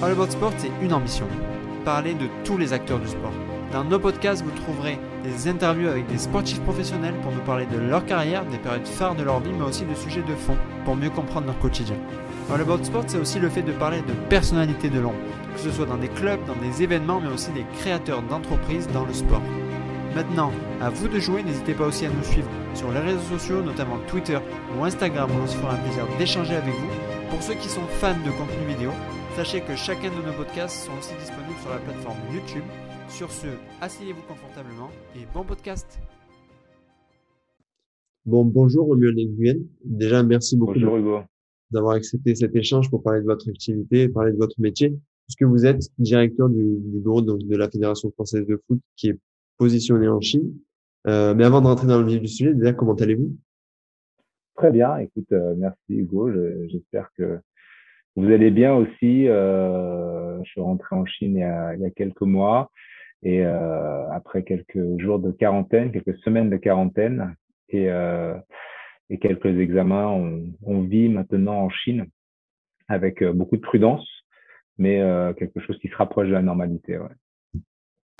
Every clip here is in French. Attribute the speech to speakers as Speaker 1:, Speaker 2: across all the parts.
Speaker 1: All About Sport, c'est une ambition. Parler de tous les acteurs du sport. Dans nos podcasts, vous trouverez des interviews avec des sportifs professionnels pour nous parler de leur carrière, des périodes phares de leur vie, mais aussi de sujets de fond pour mieux comprendre leur quotidien. All About Sport, c'est aussi le fait de parler de personnalités de l'ombre, que ce soit dans des clubs, dans des événements, mais aussi des créateurs d'entreprises dans le sport. Maintenant, à vous de jouer, n'hésitez pas aussi à nous suivre sur les réseaux sociaux, notamment Twitter ou Instagram, où on se fera un plaisir d'échanger avec vous. Pour ceux qui sont fans de contenu vidéo, sachez que chacun de nos podcasts sont aussi disponibles sur la plateforme YouTube. Sur ce, asseyez-vous confortablement et bon podcast.
Speaker 2: Bon, bonjour Romuald Nguyen. Déjà, merci beaucoup d'avoir accepté cet échange pour parler de votre activité et parler de votre métier. Puisque vous êtes directeur du, du bureau donc, de la Fédération française de foot qui est positionné en Chine. Euh, mais avant de rentrer dans le vif du sujet, déjà, comment allez-vous?
Speaker 3: Très bien. Écoute, euh, merci Hugo. Je- J'espère que vous allez bien aussi. Euh, je suis rentré en Chine il y a, quelques mois et euh, après quelques jours de quarantaine, quelques semaines de quarantaine et, euh, quelques examens, on, vit maintenant en Chine avec beaucoup de prudence, mais quelque chose qui se rapproche de la normalité.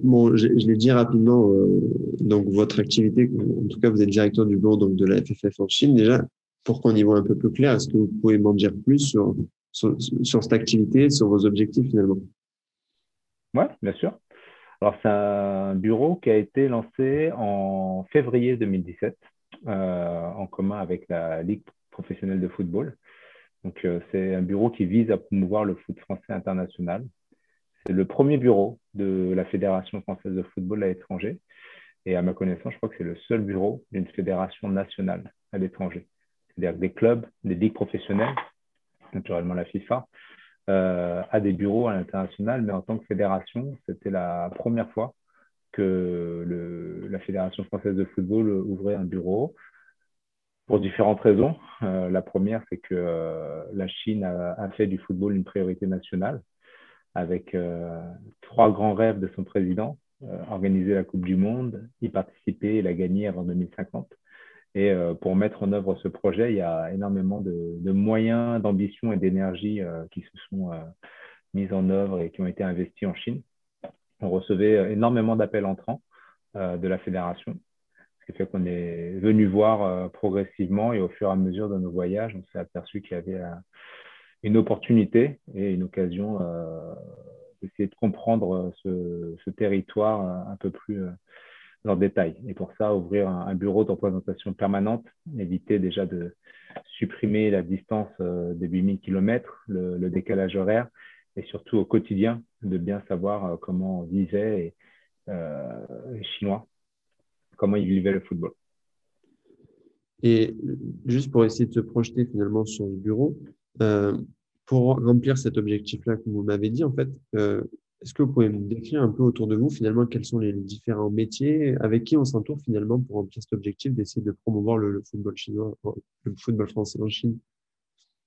Speaker 2: Bon, je, l'ai dit rapidement, donc votre activité, en tout cas, vous êtes directeur du bureau donc, de la FFF en Chine. Déjà, pour qu'on y voit un peu plus clair, est-ce que vous pouvez m'en dire plus sur, sur, cette activité, sur vos objectifs finalement
Speaker 3: Ouais, bien sûr. Alors, c'est un bureau qui a été lancé en février 2017 euh, en commun avec la Ligue professionnelle de football. Donc, euh, c'est un bureau qui vise à promouvoir le foot français international. C'est le premier bureau de la Fédération française de football à l'étranger. Et à ma connaissance, je crois que c'est le seul bureau d'une fédération nationale à l'étranger. C'est-à-dire des clubs, des ligues professionnelles, naturellement la FIFA, euh, à des bureaux à l'international, mais en tant que fédération, c'était la première fois que la Fédération française de football ouvrait un bureau pour différentes raisons. Euh, la première, c'est que euh, la Chine a, a, fait du football une priorité nationale avec trois grands rêves de son président, organiser la Coupe du Monde, y participer et la gagner avant 2050. Et euh, pour mettre en œuvre ce projet, il y a énormément de, moyens, d'ambition et d'énergie euh, qui se sont euh, mis en œuvre et qui ont été investis en Chine. On recevait énormément d'appels entrants de la fédération, ce qui fait qu'on est venu voir progressivement et au fur et à mesure de nos voyages, on s'est aperçu qu'il y avait une opportunité et une occasion d'essayer de comprendre ce, territoire un peu plus en détail. Et pour ça, ouvrir un, bureau de représentation permanente, éviter déjà de supprimer la distance euh, de 8000 km, le, décalage horaire, et surtout au quotidien, de bien savoir euh, comment vivaient euh, les Chinois, comment ils vivaient le football.
Speaker 2: Et juste pour essayer de se projeter finalement sur le bureau, euh, pour remplir cet objectif-là que vous m'avez dit, en fait, est-ce que vous pouvez me décrire un peu autour de vous, finalement, quels sont les différents métiers, avec qui on s'entoure finalement pour remplir cet objectif d'essayer de promouvoir le, football chinois, le football français en Chine?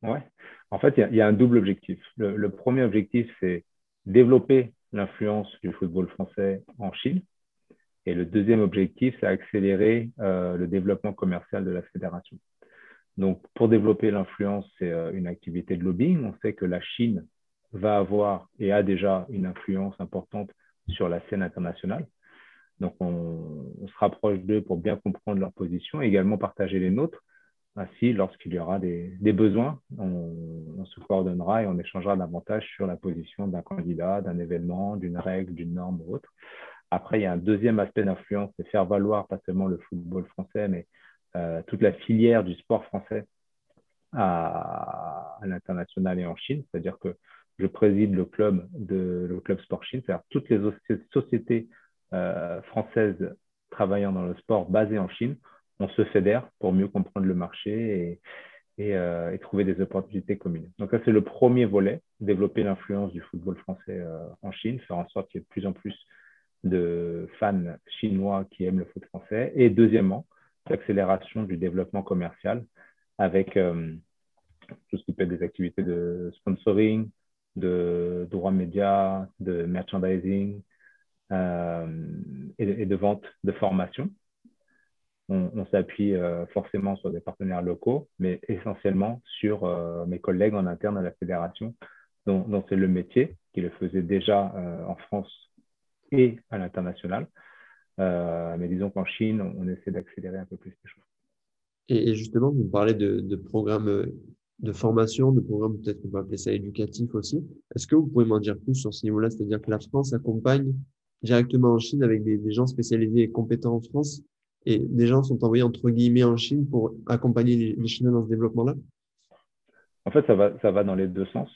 Speaker 3: Ouais, en fait, il y, a un double objectif. Le, le premier objectif, c'est développer l'influence du football français en Chine. Et le deuxième objectif, c'est accélérer euh, le développement commercial de la fédération. Donc, pour développer l'influence, c'est euh, une activité de lobbying. On sait que la Chine va avoir et a déjà une influence importante sur la scène internationale. Donc, on, se rapproche d'eux pour bien comprendre leur position et également partager les nôtres. Ainsi, lorsqu'il y aura des, besoins, on, on, se coordonnera et on échangera davantage sur la position d'un candidat, d'un événement, d'une règle, d'une norme ou autre. Après, il y a un deuxième aspect d'influence, c'est faire valoir pas seulement le football français, mais euh, toute la filière du sport français à, à l'international et en Chine. C'est-à-dire que je préside le club de le club Sport Chine, c'est-à-dire toutes les sociétés euh, françaises travaillant dans le sport basées en Chine, on se fédère pour mieux comprendre le marché et, et, euh, trouver des opportunités communes. Donc ça c'est le premier volet, développer l'influence du football français euh, en Chine, faire en sorte qu'il y ait de plus en plus de fans chinois qui aiment le foot français. Et deuxièmement, l'accélération du développement commercial avec tout ce qui peut être des activités de sponsoring, de droits médias, de merchandising euh, et, de vente de formation. On, on s'appuie euh, forcément sur des partenaires locaux, mais essentiellement sur euh, mes collègues en interne à la fédération dont, c'est le métier, qui le faisait déjà en France et à l'international. mais disons qu'en Chine, on, essaie d'accélérer un peu plus les choses.
Speaker 2: Et, justement, vous parlez de, programmes de formation, de programmes, peut-être qu'on peut appeler ça éducatif aussi. Est-ce que vous pouvez m'en dire plus sur ce niveau-là? C'est-à-dire que la France accompagne directement en Chine avec des, gens spécialisés et compétents en France et des gens sont envoyés entre guillemets en Chine pour accompagner les, Chinois dans ce développement-là?
Speaker 3: En fait, ça va, ça va dans les deux sens.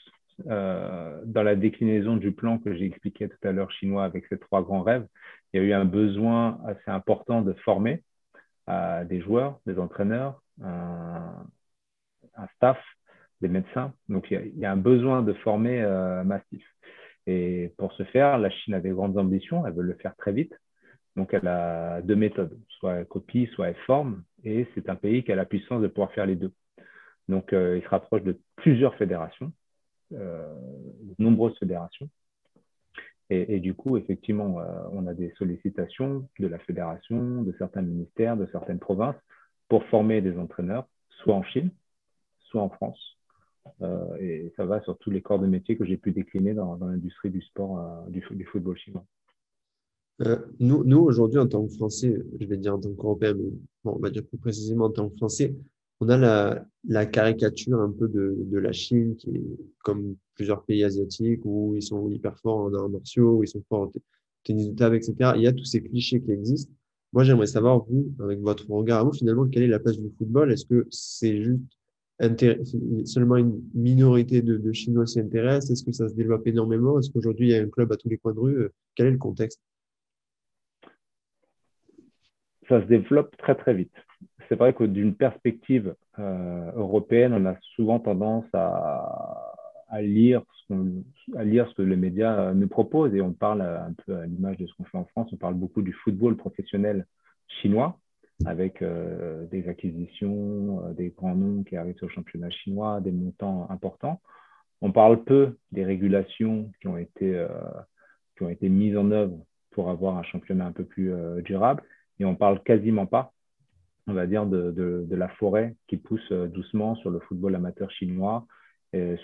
Speaker 3: Euh, dans la déclinaison du plan que j'ai expliqué tout à l'heure chinois avec ces trois grands rêves, il y a eu un besoin assez important de former euh, des joueurs, des entraîneurs, un, staff, des médecins. Donc il y a, un besoin de former euh, massif. Et pour ce faire, la Chine a des grandes ambitions, elle veut le faire très vite. Donc elle a deux méthodes, soit elle copie, soit elle forme. Et c'est un pays qui a la puissance de pouvoir faire les deux. Donc il se rapproche de plusieurs fédérations, de nombreuses fédérations. Et, du coup, effectivement, euh, on a des sollicitations de la fédération, de certains ministères, de certaines provinces pour former des entraîneurs, soit en Chine, soit en France. Euh, et ça va sur tous les corps de métier que j'ai pu décliner dans, l'industrie du sport, euh, du, football chinois.
Speaker 2: nous, nous aujourd'hui, en tant que Français, je vais dire en tant qu'Européen, mais on va dire plus précisément en tant que Français, on a la, caricature un peu de, la Chine, qui est comme plusieurs pays asiatiques, où ils sont hyper forts en arts martiaux, ils sont forts en tennis de table, etc. Il y a tous ces clichés qui existent. Moi, j'aimerais savoir, vous, avec votre regard à vous, finalement, quelle est la place du football? Est-ce que c'est juste seulement une minorité de, Chinois s'y intéressent. Est-ce que ça se développe énormément? Est-ce qu'aujourd'hui, il y a un club à tous les coins de rue? Quel est le contexte?
Speaker 3: Ça se développe très, très vite. C'est vrai que d'une perspective euh, européenne, on a souvent tendance à, lire ce à lire ce que les médias euh, nous proposent. Et on parle un peu à l'image de ce qu'on fait en France, on parle beaucoup du football professionnel chinois avec euh, des acquisitions, des grands noms qui arrivent sur le championnat chinois, des montants importants. On parle peu des régulations qui ont été, qui ont été mises en œuvre pour avoir un championnat un peu plus durable et on parle quasiment pas on va dire, de, la forêt qui pousse euh, doucement sur le football amateur chinois,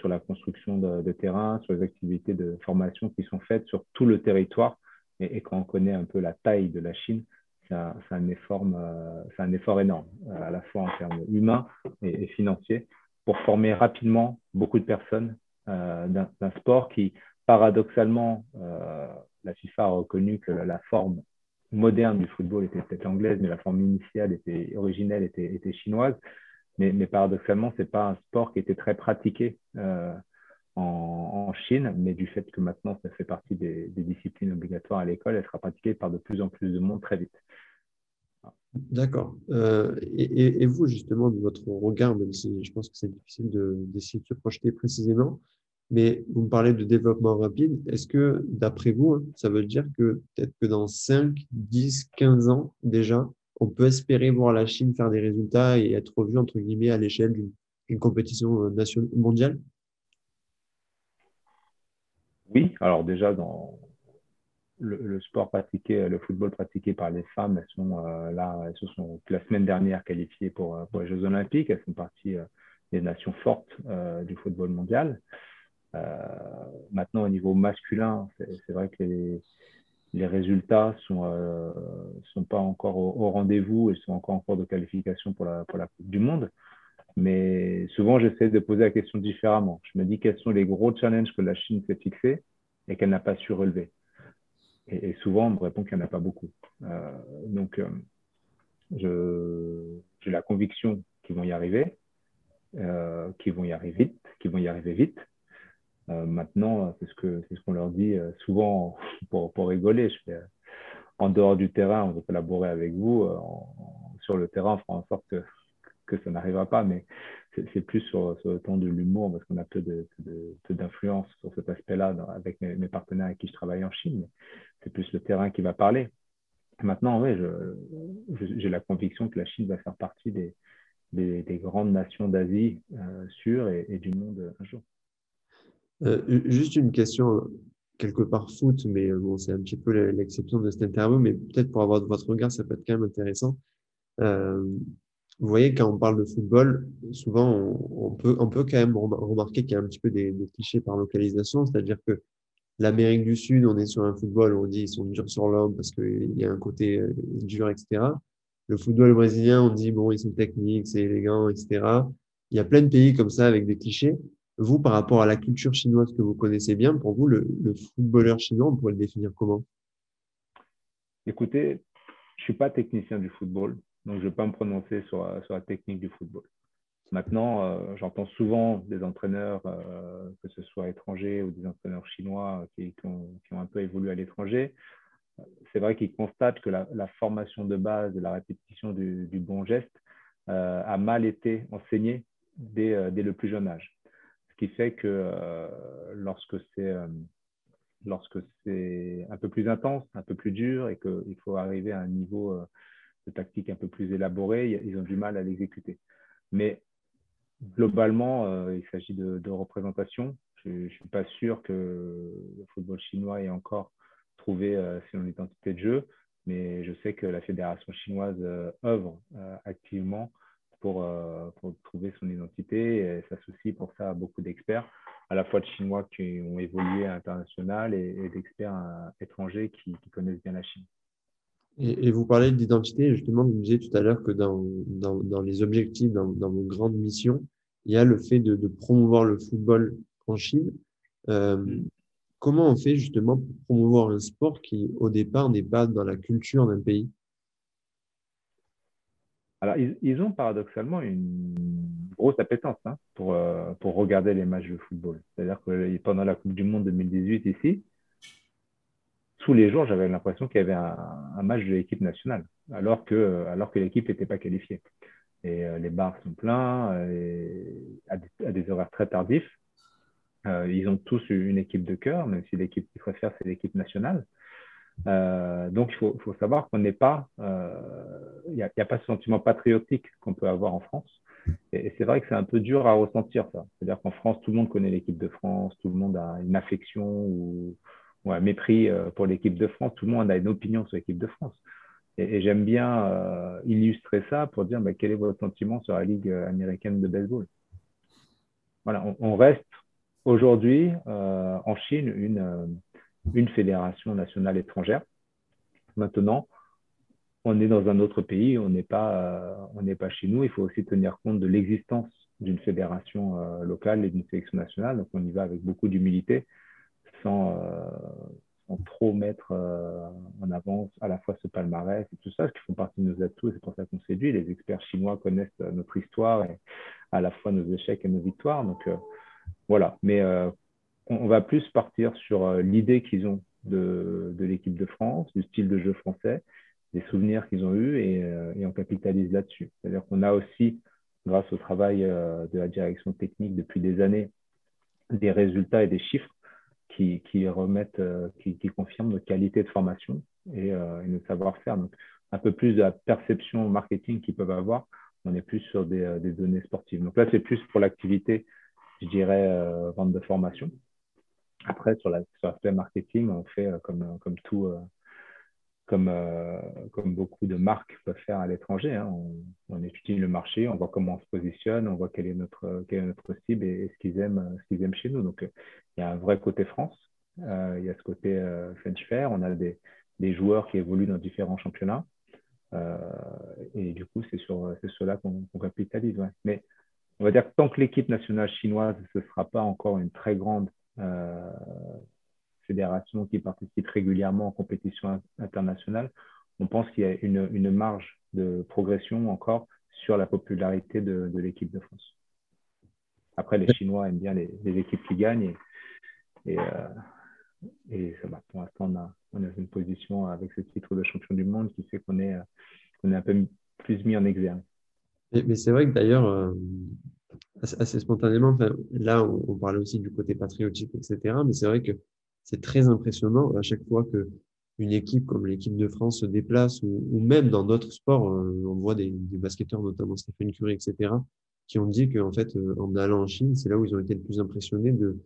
Speaker 3: sur la construction de, de, terrain, sur les activités de formation qui sont faites sur tout le territoire. Et, quand on connaît un peu la taille de la Chine, c'est un, effort, euh, énorme, euh, à la fois en termes humains et, financiers, pour former rapidement beaucoup de personnes d'un sport qui, paradoxalement, la FIFA a reconnu que la forme moderne du football était peut-être anglaise, mais la forme initiale était originelle, était, chinoise. Mais, paradoxalement, c'est pas un sport qui était très pratiqué euh, en, Chine, mais du fait que maintenant ça fait partie des disciplines obligatoires à l'école, elle sera pratiquée par de plus en plus de monde très vite.
Speaker 2: D'accord. Euh, et, vous, justement, de votre regard, même si je pense que c'est difficile d'essayer de, de se projeter précisément, mais vous me parlez de développement rapide. Est-ce que, d'après vous, hein, ça veut dire que peut-être que dans 5, 10, 15 ans déjà, on peut espérer voir la Chine faire des résultats et être vue, entre guillemets, à l'échelle d'une compétition euh, nationale, mondiale?
Speaker 3: Oui, alors déjà, dans le, sport pratiqué, le football pratiqué par les femmes, elles sont euh, là, elles se sont la semaine dernière qualifiées pour, euh, les Jeux Olympiques. Elles font partie des nations fortes du football mondial. Euh, maintenant, au niveau masculin, c'est vrai que les, résultats sont euh, sont pas encore au, rendez-vous et sont encore en cours de qualification pour la pour la Coupe du Monde. Mais souvent, j'essaie de poser la question différemment. Je me dis quels sont les gros challenges que la Chine s'est fixés et qu'elle n'a pas su relever? Et, souvent, on me répond qu'il n'y en a pas beaucoup. Euh, donc, euh, j'ai la conviction qu'ils vont y arriver, euh, qu'ils vont y arriver vite, qu'ils vont y arriver vite. Maintenant, c'est ce c'est ce qu'on leur dit souvent pour, pour rigoler. En dehors du terrain, on veut collaborer avec vous. sur le terrain, on fera en sorte que, ça n'arrivera pas, mais c'est plus sur, le ton de l'humour parce qu'on a peu d'influence de, sur cet aspect-là avec mes, partenaires avec qui je travaille en Chine. C'est plus le terrain qui va parler. Maintenant, oui, j'ai la conviction que la Chine va faire partie des, des, des grandes nations d'Asie euh, sûres et, du monde un jour.
Speaker 2: Euh, juste une question quelque part foot, mais euh, bon, c'est un petit peu l'exception de cette interview, mais peut-être pour avoir votre regard, ça peut être quand même intéressant. Euh, vous voyez, quand on parle de football, souvent, on, peut, on peut quand même remarquer qu'il y a un petit peu des, clichés par localisation, c'est-à-dire que l'Amérique du Sud, on est sur un football, on dit ils sont durs sur l'homme parce qu'il y a un côté euh, dur, etc. Le football brésilien, on dit bon, ils sont techniques, c'est élégant, etc. Il y a plein de pays comme ça avec des clichés. Vous, par rapport à la culture chinoise que vous connaissez bien, pour vous, le, le footballeur chinois, on pourrait le définir comment?
Speaker 3: Écoutez, je suis pas technicien du football. Donc, je ne vais pas me prononcer sur, la technique du football. Maintenant, euh, j'entends souvent des entraîneurs, euh, que ce soit étrangers ou des entraîneurs chinois qui, qui, ont, un peu évolué à l'étranger. C'est vrai qu'ils constatent que la, formation de base, la répétition du, bon geste euh, a mal été enseignée dès, le plus jeune âge. Ce qui fait que lorsque c'est un peu plus intense, un peu plus dur et qu'il faut arriver à un niveau de tactique un peu plus élaborée, ils ont du mal à l'exécuter. Mais globalement, euh, il s'agit de, représentation. Je ne suis pas sûr que le football chinois ait encore trouvé euh, son identité de jeu, mais je sais que la fédération chinoise euh, œuvre activement pour, pour, trouver son identité et s'associe pour ça à beaucoup d'experts, à la fois de Chinois qui ont évolué à l'international et, d'experts étrangers qui connaissent bien la Chine.
Speaker 2: Et, vous parlez d'identité, justement, vous disiez tout à l'heure que dans, dans, dans, les objectifs, dans, dans, vos grandes missions, il y a le fait de, promouvoir le football en Chine. Euh, mm. comment on fait justement pour promouvoir un sport qui, au départ, n'est pas dans la culture d'un pays?
Speaker 3: Alors, ils, ont paradoxalement une grosse appétence hein, pour, euh, pour regarder les matchs de football. C'est-à-dire que pendant la Coupe du Monde 2018 ici, tous les jours, j'avais l'impression qu'il y avait un, match de l'équipe nationale, alors que l'équipe n'était pas qualifiée. Et euh, les bars sont pleins euh, à, des, horaires très tardifs. Euh, ils ont tous une équipe de cœur, même si l'équipe qu'ils préfèrent, c'est l'équipe nationale. donc, il faut, faut savoir qu'on n'est pas, il n'y a, pas ce sentiment patriotique qu'on peut avoir en France. Et, c'est vrai que c'est un peu dur à ressentir ça. C'est-à-dire qu'en France, tout le monde connaît l'équipe de France, tout le monde a une affection ou, un mépris euh, pour l'équipe de France. Tout le monde a une opinion sur l'équipe de France. Et, j'aime bien euh, illustrer ça pour dire bah, quel est votre sentiment sur la Ligue euh, américaine de baseball? Voilà, on, reste aujourd'hui en Chine une, une fédération nationale étrangère. Maintenant, on est dans un autre pays, on n'est pas, pas chez nous. Il faut aussi tenir compte de l'existence d'une fédération locale et d'une sélection nationale. Donc, on y va avec beaucoup d'humilité sans, euh, trop mettre euh, en avant à la fois ce palmarès et tout ça, ce qui font partie de nos atouts, et c'est pour ça qu'on séduit. Les experts chinois connaissent euh, notre histoire à la fois nos échecs et nos victoires. Donc voilà, mais on, va plus partir sur l'idée qu'ils ont de, de l'équipe de France, du style de jeu français, des souvenirs qu'ils ont eus et, et on capitalise là-dessus. C'est-à-dire qu'on a aussi, grâce au travail de la direction technique depuis des années, des résultats et des chiffres qui, remettent, euh, qui, confirment notre qualité de formation et, euh, et notre savoir-faire. Donc, un peu plus de la perception marketing qu'ils peuvent avoir. On est plus sur des, euh, des données sportives. Donc là, c'est plus pour l'activité, je dirais, vente de formation. Après, sur l'aspect marketing, on fait comme, comme tout, comme, euh, comme beaucoup de marques peuvent faire à l'étranger. Hein. On, étudie le marché, on voit comment on se positionne, on voit quelle est notre, cible et, ce qu'ils aiment, chez nous. Donc, il y a un vrai côté France, euh, il y a ce côté euh, French Fair, on a des, joueurs qui évoluent dans différents championnats. et du coup, c'est sur, cela qu'on capitalise. Mais on va dire que tant que l'équipe nationale chinoise, ce ne sera pas encore une très grande fédération qui participe régulièrement en compétition internationale, on pense qu'il y a une, une, marge de progression encore sur la popularité de, de l'équipe de France. Après, les Chinois aiment bien les, les équipes qui gagnent et, et, euh, et pour l'instant, on a, on a une position avec ce titre de champion du monde qui fait qu'on est, on est un peu plus mis en exergue.
Speaker 2: Mais, mais c'est vrai que d'ailleurs, euh, assez spontanément, là, on, on, parlait aussi du côté patriotique, etc. Mais c'est vrai que c'est très impressionnant à chaque fois que une équipe comme l'équipe de France se déplace ou, même dans d'autres sports, euh, on voit des, basketteurs, notamment Stéphane Curie, etc., qui ont dit qu'en fait, euh, en allant en Chine, c'est là où ils ont été le plus impressionnés de,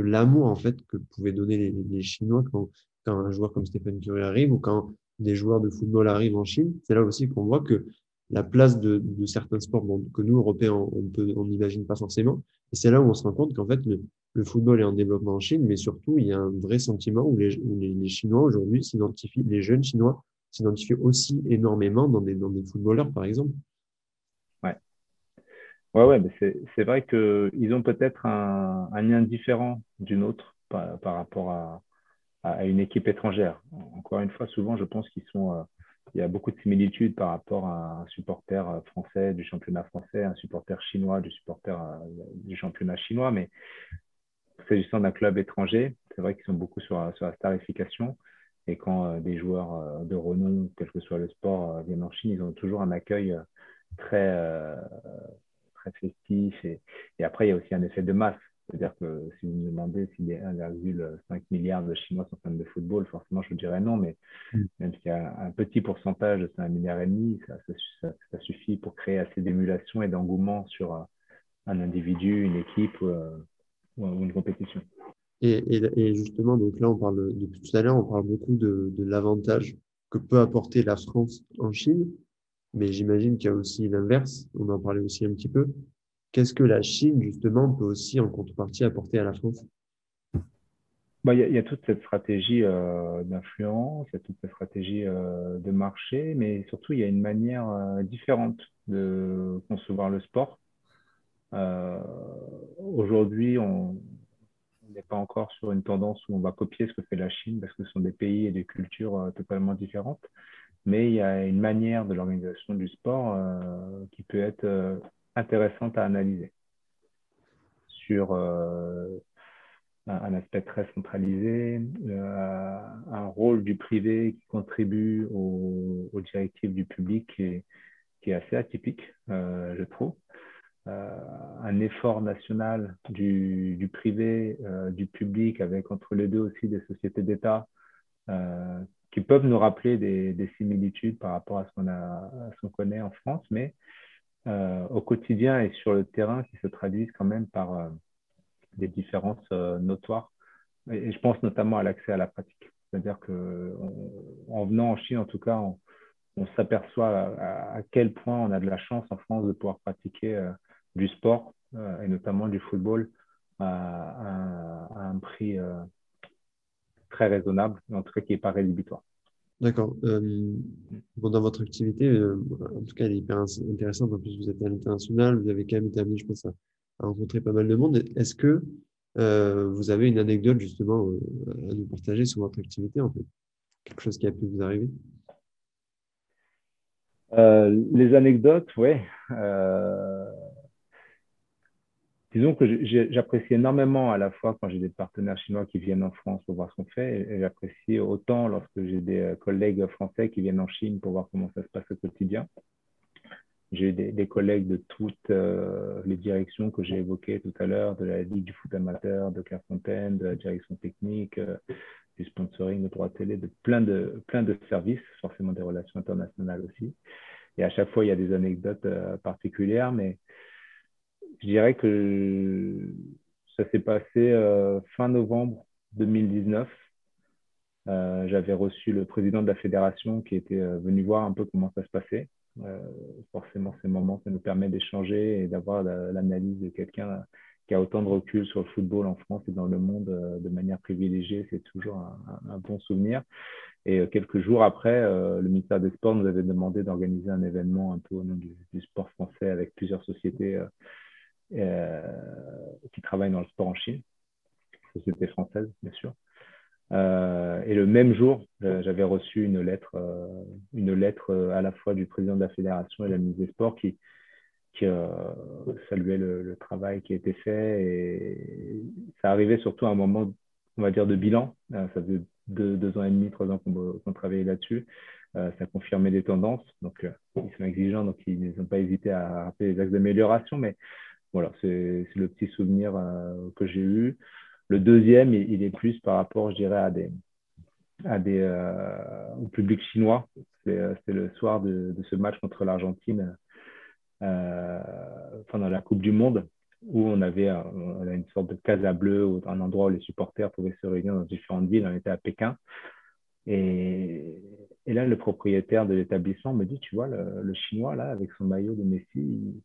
Speaker 2: l'amour en fait que pouvaient donner les, Chinois quand, un joueur comme Stéphane Curie arrive ou quand des joueurs de football arrivent en Chine. C'est là aussi qu'on voit que la place de, certains sports que nous, Européens, on n'imagine pas forcément. Et c'est là où on se rend compte qu'en fait, le, football est en développement en Chine, mais surtout, il y a un vrai sentiment où les, Chinois aujourd'hui s'identifient, les jeunes Chinois s'identifient aussi énormément dans des, footballeurs, par exemple.
Speaker 3: Ouais. Ouais, ouais, c'est vrai qu'ils ont peut-être un, lien différent d'une autre par, rapport à, une équipe étrangère. Encore une fois, souvent, je pense qu'ils sont. Euh, y a beaucoup de similitudes par rapport à un supporter euh, français du championnat français, un supporter chinois du supporter euh, du championnat chinois. Mais s'agissant d'un club étranger, c'est vrai qu'ils sont beaucoup sur, sur, la starification. Et quand des joueurs de renom, quel que soit le sport, viennent en Chine, ils ont toujours un accueil très, très festif. Et, et, après, il y a aussi un effet de masse. C'est-à-dire que si vous me demandez si les 1,5 milliard de Chinois sont fans de football, forcément je vous dirais non, mais mm. même s'il y a un petit pourcentage, c'est un milliard et demi, ça, ça, ça, suffit pour créer assez d'émulation et d'engouement sur un, individu, une équipe euh, ou, une compétition.
Speaker 2: Et, et, justement, donc là, on parle depuis tout à l'heure, on parle beaucoup de, de l'avantage que peut apporter la France en Chine, mais j'imagine qu'il y a aussi l'inverse. On en parlait aussi un petit peu. Qu'est-ce que la Chine, justement, peut aussi en contrepartie apporter à la France?
Speaker 3: Bah, il, y a, il y, a toute cette stratégie euh, d'influence, il y a toute cette stratégie euh, de marché, mais surtout, il y a une manière euh, différente de concevoir le sport. Euh, aujourd'hui, on n'est pas encore sur une tendance où on va copier ce que fait la Chine, parce que ce sont des pays et des cultures euh, totalement différentes. Mais il y a une manière de l'organisation du sport euh, qui peut être intéressante à analyser sur un aspect très centralisé, un rôle du privé qui contribue aux, directives du public qui est, assez atypique, je trouve. Un effort national du, privé, du public, avec entre les deux aussi des sociétés d'État qui peuvent nous rappeler des, des, similitudes par rapport à ce qu'on connaît en France, mais euh, au quotidien et sur le terrain qui se traduisent quand même par euh, des différences euh, notoires. Et, je pense notamment à l'accès à la pratique. C'est-à-dire qu'en venant en Chine, en tout cas, on, s'aperçoit à, quel point on a de la chance en France de pouvoir pratiquer du sport et notamment du football à, à un prix très raisonnable, en tout cas qui n'est pas rédhibitoire.
Speaker 2: D'accord. Euh, bon, dans votre activité, euh, en tout cas, elle est hyper intéressante. En plus, vous êtes à l'international, vous avez quand même été amené, je pense, à, rencontrer pas mal de monde. Est-ce que euh, vous avez une anecdote justement à nous partager sur votre activité, en fait? Quelque chose qui a pu vous arriver?
Speaker 3: Les anecdotes, oui. Disons que j'apprécie énormément à la fois quand j'ai des partenaires chinois qui viennent en France pour voir ce qu'on fait, et j'apprécie autant lorsque j'ai des euh, collègues français qui viennent en Chine pour voir comment ça se passe au quotidien. J'ai des, collègues de toutes euh, les directions que j'ai évoquées tout à l'heure, de la Ligue du foot amateur, de Clairefontaine, de la direction technique, euh, du sponsoring, de droit télé, de plein, de plein de services, forcément des relations internationales aussi. Et à chaque fois, il y a des anecdotes particulières, mais je dirais que ça s'est passé euh, fin novembre 2019. Euh, j'avais reçu le président de la fédération qui était euh, venu voir un peu comment ça se passait. forcément, ces moments, ça nous permet d'échanger et d'avoir l'analyse de quelqu'un qui a autant de recul sur le football en France et dans le monde de manière privilégiée. C'est toujours un, bon souvenir. Et quelques jours après, le ministère des Sports nous avait demandé d'organiser un événement un peu au nom du, du sport français avec plusieurs sociétés euh, qui travaille dans le sport en Chine, société française, bien sûr. Euh, et le même jour, euh, j'avais reçu une lettre, une lettre à la fois du président de la fédération et de la ministre des Sports qui, qui saluait le, travail qui a été fait. Et ça arrivait surtout à un moment, on va dire, de bilan. ça faisait deux, ans et demi, trois ans qu'on travaillait là-dessus. ça confirmait des tendances. Donc, ils sont exigeants, donc ils n'ont pas hésité à rappeler les axes d'amélioration. Mais voilà, c'est le petit souvenir euh, que j'ai eu. Le deuxième, il, est plus par rapport, je dirais, à des, à des, euh, au public chinois. Euh, c'était le soir de, ce match contre l'Argentine pendant la Coupe du Monde, où on avait une sorte de casa bleue, un endroit où les supporters pouvaient se réunir dans différentes villes. On était à Pékin. Et, Et là, le propriétaire de l'établissement me dit, tu vois, le, Chinois, là, avec son maillot de Messi,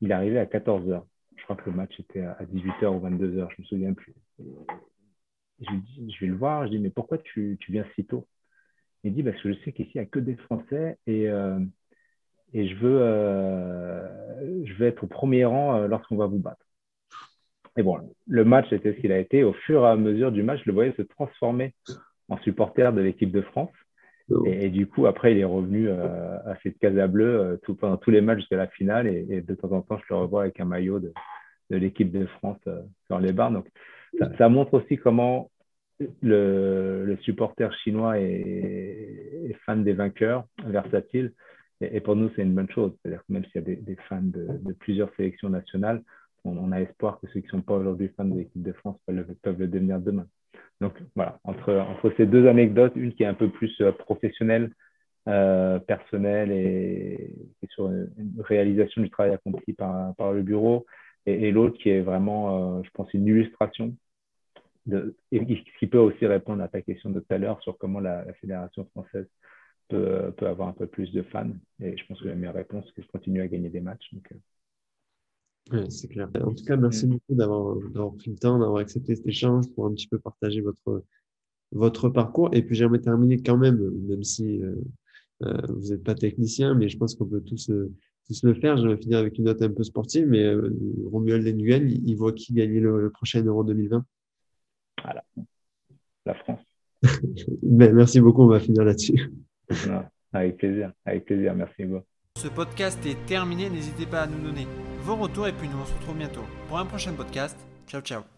Speaker 3: il, arrivait à 14 heures. Je crois que le match était à 18h ou 22h, je me souviens plus. je lui dis, je vais le voir, je dis, mais pourquoi tu, tu viens si tôt? Il dit, parce que je sais qu'ici, il n'y a que des Français et, euh, et je, veux, euh, je veux être au premier rang euh, lorsqu'on va vous battre. Et bon, le match était ce qu'il a été. Au fur et à mesure du match, je le voyais se transformer en supporter de l'équipe de France. Et, du coup, après, il est revenu à cette Casa Bleue tout, pendant tous les matchs jusqu'à la finale. Et, de temps en temps, je le revois avec un maillot de, l'équipe de France sur les barres. Donc, ça, montre aussi comment le, supporter chinois est, fan des vainqueurs, versatile. Et, pour nous, c'est une bonne chose. C'est-à-dire que même s'il y a des, fans de, plusieurs sélections nationales, on, a espoir que ceux qui ne sont pas aujourd'hui fans de l'équipe de France peuvent, le devenir demain. Donc voilà, entre, ces deux anecdotes, une qui est un peu plus euh, professionnelle, euh, personnelle et, sur une, réalisation du travail accompli par, le bureau, et, l'autre qui est vraiment, euh, je pense, une illustration et qui peut aussi répondre à ta question de tout à l'heure sur comment la, Fédération française peut, avoir un peu plus de fans. Et je pense que la meilleure réponse, c'est que je continue à gagner des matchs.
Speaker 2: C'est clair. En tout cas, merci mm. beaucoup d'avoir pris le temps, d'avoir accepté cet échange pour un petit peu partager votre, votre parcours. Et puis, j'aimerais terminer quand même, même si euh, vous n'êtes pas technicien, mais je pense qu'on peut tous tous le faire. Je vais finir avec une note un peu sportive, mais euh, Romuald Nguyen, il, voit qui gagner le, prochain Euro 2020
Speaker 3: Voilà, la France.
Speaker 2: ben, merci beaucoup, on va finir là-dessus.
Speaker 3: avec plaisir, avec plaisir, merci beaucoup.
Speaker 1: Ce podcast est terminé, n'hésitez pas à nous donner vos retours et puis nous on se retrouve bientôt pour un prochain podcast. Ciao ciao